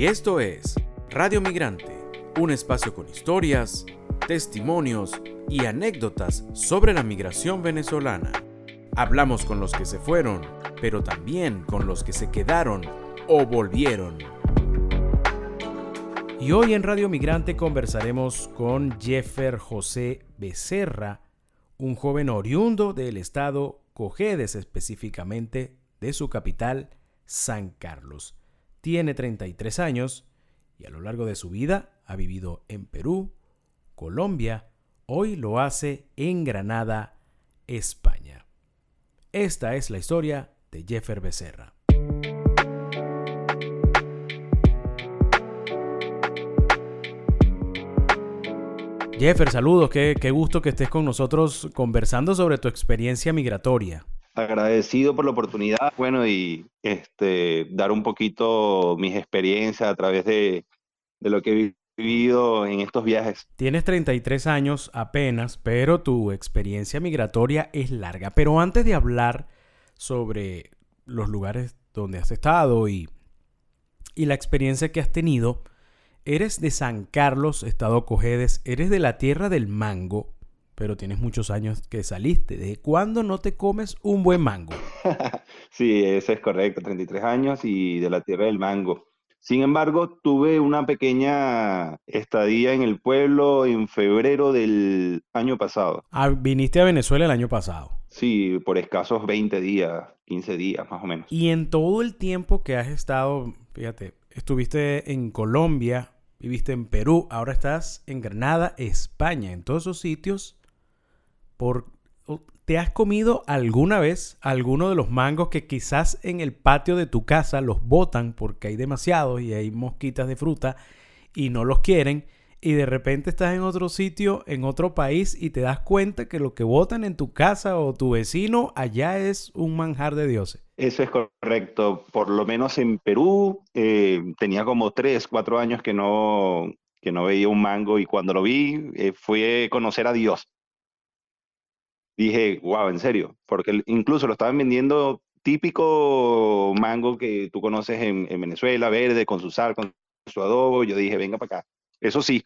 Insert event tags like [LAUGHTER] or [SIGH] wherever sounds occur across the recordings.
Y esto es Radio Migrante, un espacio con historias, testimonios y anécdotas sobre la migración venezolana. Hablamos con los que se fueron, pero también con los que se quedaron o volvieron. Y hoy en Radio Migrante conversaremos con Jeffer José Becerra, un joven oriundo del estado Cojedes, específicamente de su capital, San Carlos. Tiene 33 años y a lo largo de su vida ha vivido en Perú, Colombia, hoy lo hace en Granada, España. Esta es la historia de Jeffer Becerra. Jeffer, saludos, qué, qué, gusto que estés con nosotros conversando sobre tu experiencia migratoria. Agradecido por la oportunidad, bueno, y este, dar un poquito mis experiencias a través de, de lo que he vivido en estos viajes. Tienes 33 años apenas, pero tu experiencia migratoria es larga. Pero antes de hablar sobre los lugares donde has estado y, y la experiencia que has tenido, Eres de San Carlos, Estado Cojedes, eres de la tierra del mango, pero tienes muchos años que saliste. ¿De cuándo no te comes un buen mango? [LAUGHS] sí, eso es correcto, 33 años y de la tierra del mango. Sin embargo, tuve una pequeña estadía en el pueblo en febrero del año pasado. Ah, viniste a Venezuela el año pasado. Sí, por escasos 20 días, 15 días más o menos. Y en todo el tiempo que has estado, fíjate, estuviste en Colombia, viviste en Perú, ahora estás en Granada, España. En todos esos sitios, ¿te has comido alguna vez alguno de los mangos que quizás en el patio de tu casa los botan porque hay demasiados y hay mosquitas de fruta y no los quieren? y de repente estás en otro sitio, en otro país y te das cuenta que lo que votan en tu casa o tu vecino allá es un manjar de dioses. Eso es correcto. Por lo menos en Perú eh, tenía como tres, cuatro años que no, que no veía un mango y cuando lo vi eh, fue conocer a Dios. Dije, wow, en serio, porque incluso lo estaban vendiendo típico mango que tú conoces en, en Venezuela, verde, con su sal, con su adobo. Yo dije, venga para acá eso sí,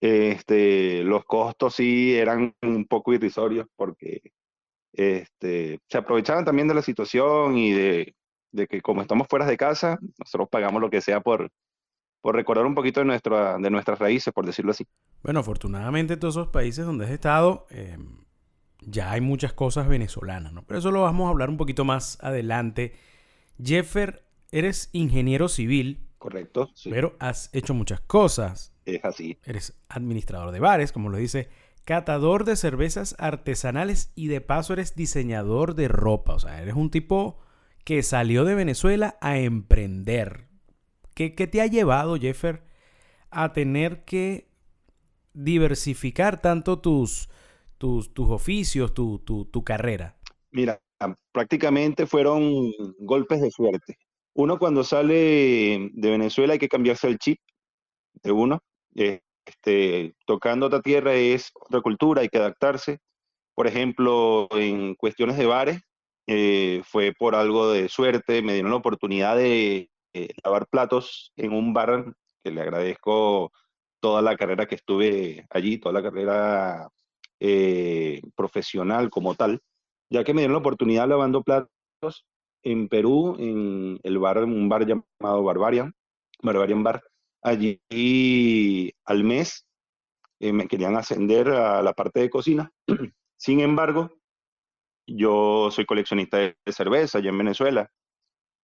este, los costos sí eran un poco irrisorios porque este, se aprovechaban también de la situación y de, que como estamos fuera de casa, nosotros pagamos lo que sea por, por recordar un poquito de, nuestra, de nuestras raíces, por decirlo así. Bueno, afortunadamente todos esos países donde has estado, em, ya hay muchas cosas venezolanas, ¿no? Pero eso lo vamos a hablar un poquito más adelante. Jeffer, eres ingeniero civil. Correcto. Pero has hecho muchas cosas. Es así. Eres administrador de bares, como lo dice, catador de cervezas artesanales y de paso eres diseñador de ropa. O sea, eres un tipo que salió de Venezuela a emprender. ¿Qué, te ha llevado, Jeffer, a tener que diversificar tanto tus, tus, tus oficios, tu, tu, tu carrera? Mira, prácticamente fueron golpes de suerte. Uno cuando sale de Venezuela hay que cambiarse el chip de uno este, tocando otra tierra es otra cultura, hay que adaptarse. Por ejemplo, en cuestiones de bares, eh, fue por algo de suerte, me dieron la oportunidad de eh, lavar platos en un bar, que le agradezco toda la carrera que estuve allí, toda la carrera eh, profesional como tal, ya que me dieron la oportunidad lavando platos en Perú, en el bar, un bar llamado Barbarian, Barbarian Bar, Allí al mes eh, me querían ascender a la parte de cocina. [CLEARS THROAT] Sin embargo, yo soy coleccionista de cerveza allá en Venezuela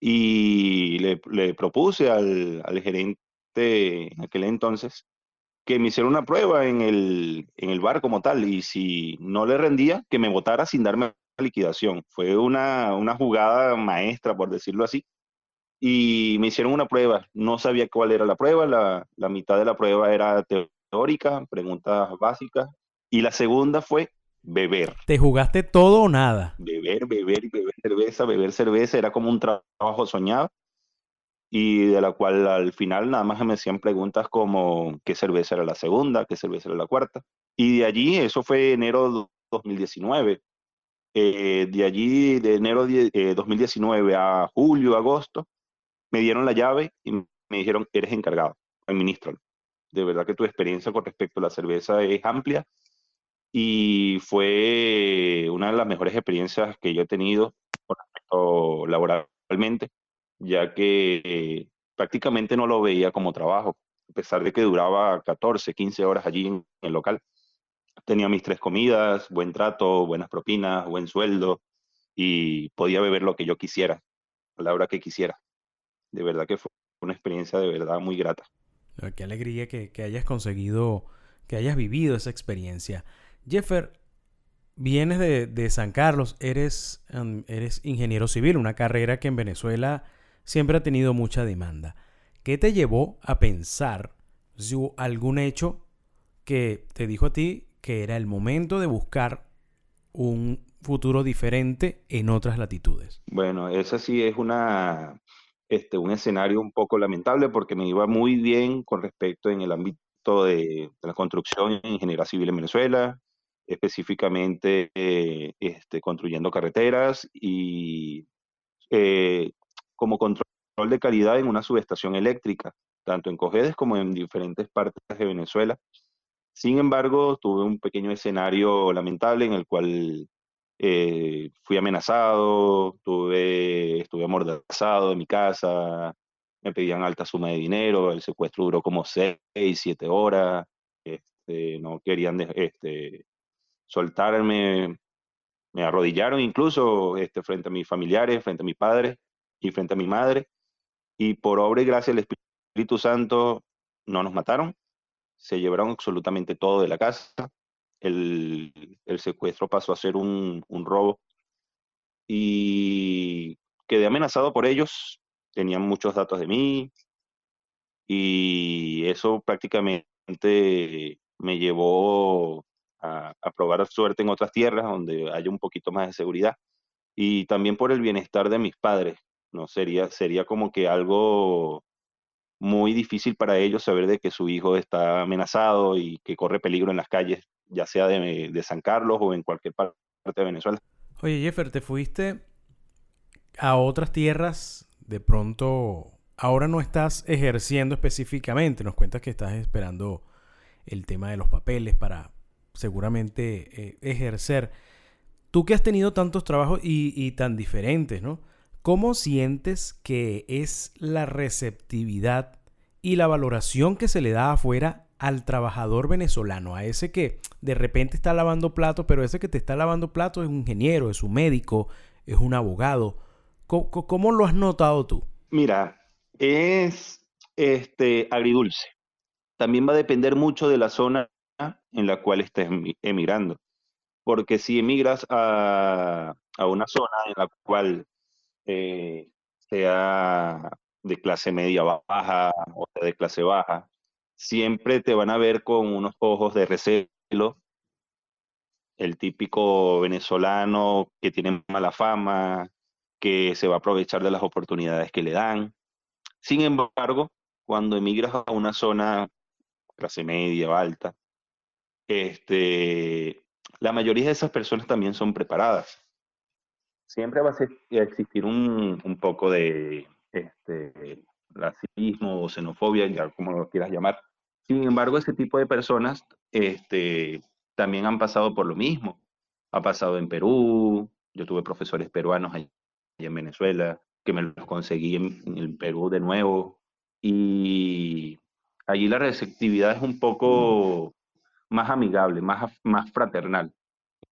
y le, propuse al, gerente en aquel entonces que me hiciera una prueba en el, en el bar como tal y si no le rendía, que me votara sin darme liquidación. Fue una, una jugada maestra, por decirlo así, y me hicieron una prueba. No sabía cuál era la prueba, la, la mitad de la prueba era teórica, preguntas básicas, y la segunda fue beber. ¿Te jugaste todo o nada? Beber, beber beber cerveza, beber cerveza, era como un trabajo soñado y de la cual al final nada más me hacían preguntas como qué cerveza era la segunda, qué cerveza era la cuarta. Y de allí, eso fue enero de 2019. Eh, de allí, de enero de 2019 a julio, agosto, me dieron la llave y me dijeron, eres encargado, administralo. De verdad que tu experiencia con respecto a la cerveza es amplia y fue una de las mejores experiencias que yo he tenido con respecto laboralmente, ya que prácticamente no lo veía como trabajo, a pesar de que duraba 14, 15 horas allí en el local. Tenía mis tres comidas, buen trato, buenas propinas, buen sueldo y podía beber lo que yo quisiera, a la hora que quisiera. De verdad que fue una experiencia de verdad muy grata. Qué alegría que, hayas conseguido, que hayas vivido esa experiencia. Jeffer, vienes de, San Carlos, eres, eres ingeniero civil, una carrera que en Venezuela siempre ha tenido mucha demanda. ¿Qué te llevó a pensar si hubo algún hecho que te dijo a ti que era el momento de buscar un futuro diferente en otras latitudes? Bueno, esa sí es una, este, un escenario un poco lamentable porque me iba muy bien con respecto en el ámbito de, la construcción en ingeniería civil en Venezuela, específicamente eh, este, construyendo carreteras y eh, como control de calidad en una subestación eléctrica, tanto en Cojedes como en diferentes partes de Venezuela. Sin embargo, tuve un pequeño escenario lamentable en el cual eh, fui amenazado, tuve, estuve amordazado en mi casa, me pedían alta suma de dinero, el secuestro duró como seis, siete horas, este, no querían este, soltarme, me arrodillaron incluso este, frente a mis familiares, frente a mis padres y frente a mi madre, y por obra y gracia del Espíritu Santo no nos mataron, se llevaron absolutamente todo de la casa, el, secuestro pasó a ser un, robo. Y quedé amenazado por ellos, tenían muchos datos de mí. Y eso prácticamente me llevó a, a, probar suerte en otras tierras donde haya un poquito más de seguridad. Y también por el bienestar de mis padres. No sería, sería como que algo muy difícil para ellos saber de que su hijo está amenazado y que corre peligro en las calles, ya sea de, San Carlos o en cualquier parte de Venezuela. Oye, Jeffer, te fuiste a otras tierras, de pronto ahora no estás ejerciendo específicamente, nos cuentas que estás esperando el tema de los papeles para seguramente eh, ejercer. Tú que has tenido tantos trabajos y, y tan diferentes, ¿no? ¿Cómo sientes que es la receptividad y la valoración que se le da afuera al trabajador venezolano? A ese que de repente está lavando platos, pero ese que te está lavando platos es un ingeniero, es un médico, es un abogado. ¿Cómo, lo has notado tú? Mira, es este agridulce. También va a depender mucho de la zona en la cual estés emigrando. Porque si emigras a, a una zona en la cual eh, sea de clase media baja o de clase baja, siempre te van a ver con unos ojos de recelo, el típico venezolano que tiene mala fama, que se va a aprovechar de las oportunidades que le dan. Sin embargo, cuando emigras a una zona clase media o alta, este, la mayoría de esas personas también son preparadas siempre va a existir un, un poco de este, racismo o xenofobia, ya como lo quieras llamar. Sin embargo, ese tipo de personas este, también han pasado por lo mismo. Ha pasado en Perú, yo tuve profesores peruanos allí en Venezuela, que me los conseguí en, Perú de nuevo. Y allí la receptividad es un poco más amigable, más, más fraternal.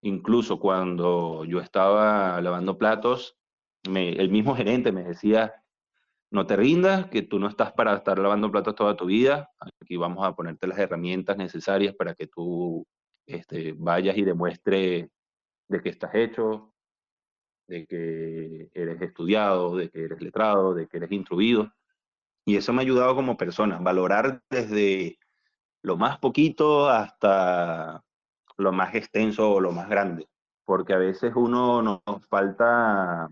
Incluso cuando yo estaba lavando platos, el mismo gerente me decía, no te rindas, que tú no estás para estar lavando platos toda tu vida, aquí vamos a ponerte las herramientas necesarias para que tú este, vayas y demuestres de que estás hecho, de que eres estudiado, de que eres letrado, de que eres instruido. Y eso me ha ayudado como persona, valorar desde lo más poquito hasta lo más extenso o lo más grande, porque a veces uno nos falta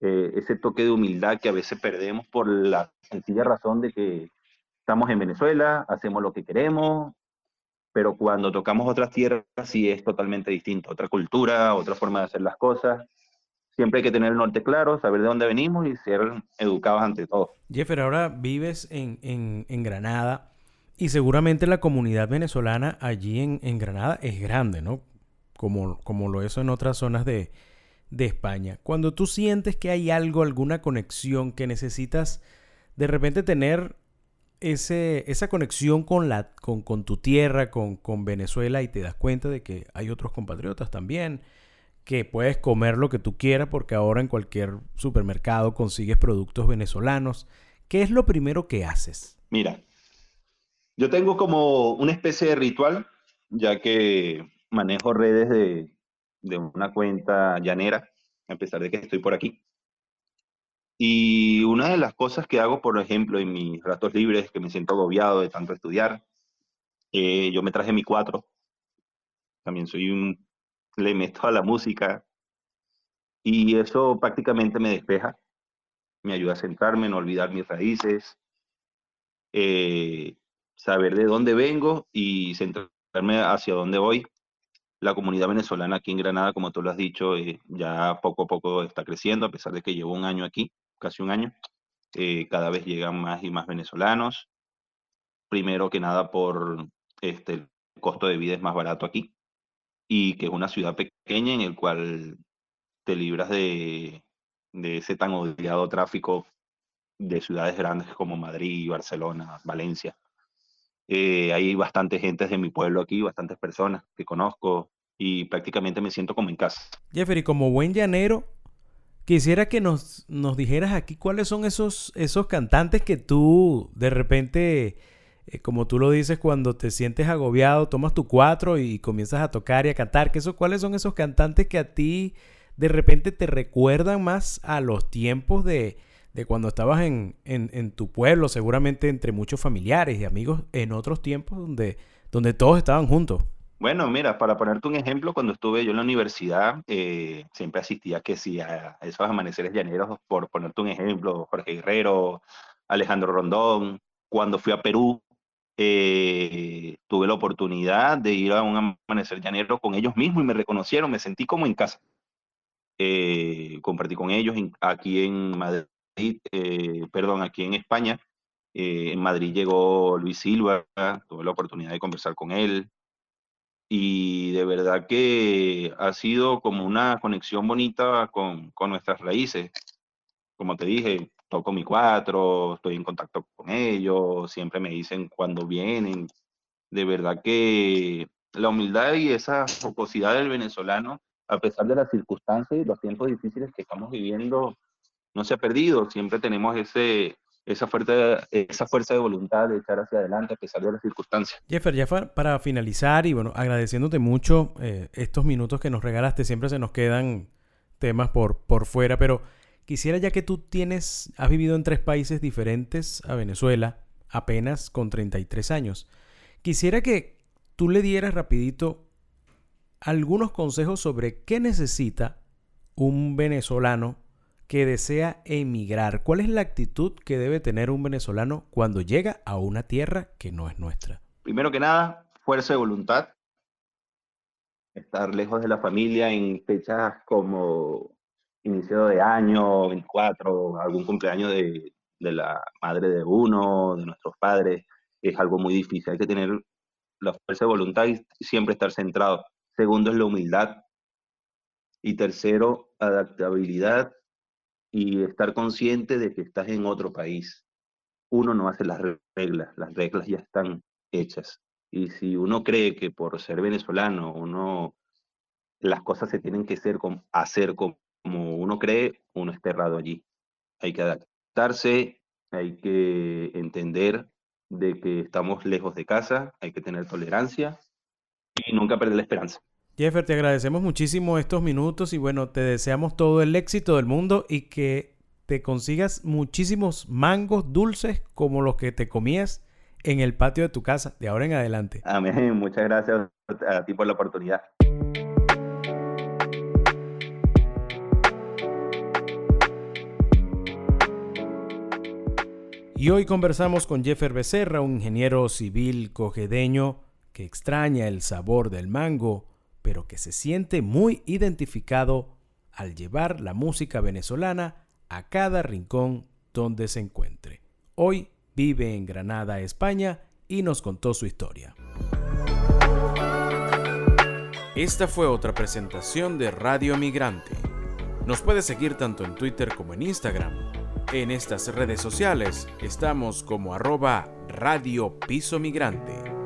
eh, ese toque de humildad que a veces perdemos por la sencilla razón de que estamos en Venezuela, hacemos lo que queremos, pero cuando tocamos otras tierras sí es totalmente distinto, otra cultura, otra forma de hacer las cosas, siempre hay que tener el norte claro, saber de dónde venimos y ser educados ante todo. Jeffer, ahora vives en, en, Granada y seguramente la comunidad venezolana allí en, en Granada es grande, ¿no? Como, como, lo es en otras zonas de, de España. Cuando tú sientes que hay algo, alguna conexión que necesitas de repente tener ese, esa conexión con, la, con, con tu tierra, con, con, Venezuela y te das cuenta de que hay otros compatriotas también, que puedes comer lo que tú quieras porque ahora en cualquier supermercado consigues productos venezolanos. ¿Qué es lo primero que haces? Mira, yo tengo como una especie de ritual, ya que manejo redes de, una cuenta llanera, a pesar de que estoy por aquí. Y una de las cosas que hago, por ejemplo, en mis ratos libres, que me siento agobiado de tanto estudiar, eh, yo me traje mi cuatro. También soy un... le meto a la música. Y eso prácticamente me despeja. Me ayuda a centrarme, no olvidar mis raíces, eh, saber de dónde vengo y centrarme hacia dónde voy. La comunidad venezolana aquí en Granada, como tú lo has dicho, eh, ya poco a poco está creciendo, a pesar de que llevo un año aquí casi un año. Eh, cada vez llegan más y más venezolanos. Primero que nada por este, el costo de vida es más barato aquí y que es una ciudad pequeña en el cual te libras de, de ese tan odiado tráfico de ciudades grandes como Madrid, Barcelona, Valencia. Eh, hay bastante gente de mi pueblo aquí, bastantes personas que conozco y prácticamente me siento como en casa. Jeffrey, como buen llanero, Quisiera que nos, nos dijeras aquí cuáles son esos, esos cantantes que tú de repente, eh, como tú lo dices, cuando te sientes agobiado, tomas tu cuatro y comienzas a tocar y a cantar. Que eso, ¿Cuáles son esos cantantes que a ti de repente te recuerdan más a los tiempos de, de cuando estabas en, en, tu pueblo, seguramente entre muchos familiares y amigos en otros tiempos donde, donde todos estaban juntos? Bueno, mira, para ponerte un ejemplo, cuando estuve yo en la universidad, eh, siempre asistía que sí a esos amaneceres llaneros, por ponerte un ejemplo, Jorge Guerrero, Alejandro Rondón. Cuando fui a Perú, eh, tuve la oportunidad de ir a un amanecer llanero con ellos mismos y me reconocieron, me sentí como en casa. Eh, compartí con ellos aquí en Madrid, perdón, aquí en España. en Madrid llegó Luis Silva, tuve la oportunidad de conversar con él, y de verdad que ha sido como una conexión bonita con, con, nuestras raíces. Como te dije, toco mi cuatro, estoy en contacto con ellos, siempre me dicen cuando vienen. De verdad que la humildad y esa jocosidad del venezolano, a pesar de las circunstancias y los tiempos difíciles que estamos viviendo, no se ha perdido. Siempre tenemos ese, esa fuerza, esa fuerza de voluntad de echar hacia adelante a pesar de las circunstancias. Jeffer, ya para finalizar y bueno, agradeciéndote mucho eh, estos minutos que nos regalaste, siempre se nos quedan temas por, por fuera, pero quisiera ya que tú tienes, has vivido en tres países diferentes a Venezuela, apenas con 33 años, quisiera que tú le dieras rapidito algunos consejos sobre qué necesita un venezolano que desea emigrar. ¿Cuál es la actitud que debe tener un venezolano cuando llega a una tierra que no es nuestra? Primero que nada, fuerza de voluntad. Estar lejos de la familia en fechas como inicio de año, 24, algún cumpleaños de, de la madre de uno, de nuestros padres, es algo muy difícil. Hay que tener la fuerza de voluntad y siempre estar centrado. Segundo es la humildad. Y tercero, adaptabilidad y estar consciente de que estás en otro país. Uno no hace las reglas, las reglas ya están hechas. Y si uno cree que por ser venezolano, uno, las cosas se tienen que hacer, como uno cree, uno está errado allí. Hay que adaptarse, hay que entender de que estamos lejos de casa, hay que tener tolerancia y nunca perder la esperanza. Jeffer, te agradecemos muchísimo estos minutos y bueno, te deseamos todo el éxito del mundo y que te consigas muchísimos mangos dulces como los que te comías en el patio de tu casa de ahora en adelante. Amén, muchas gracias a ti por la oportunidad. Y hoy conversamos con Jeffer Becerra, un ingeniero civil cogedeño que extraña el sabor del mango pero que se siente muy identificado al llevar la música venezolana a cada rincón donde se encuentre. Hoy vive en Granada, España, y nos contó su historia. Esta fue otra presentación de Radio Migrante. Nos puede seguir tanto en Twitter como en Instagram. En estas redes sociales estamos como arroba Radio Piso Migrante.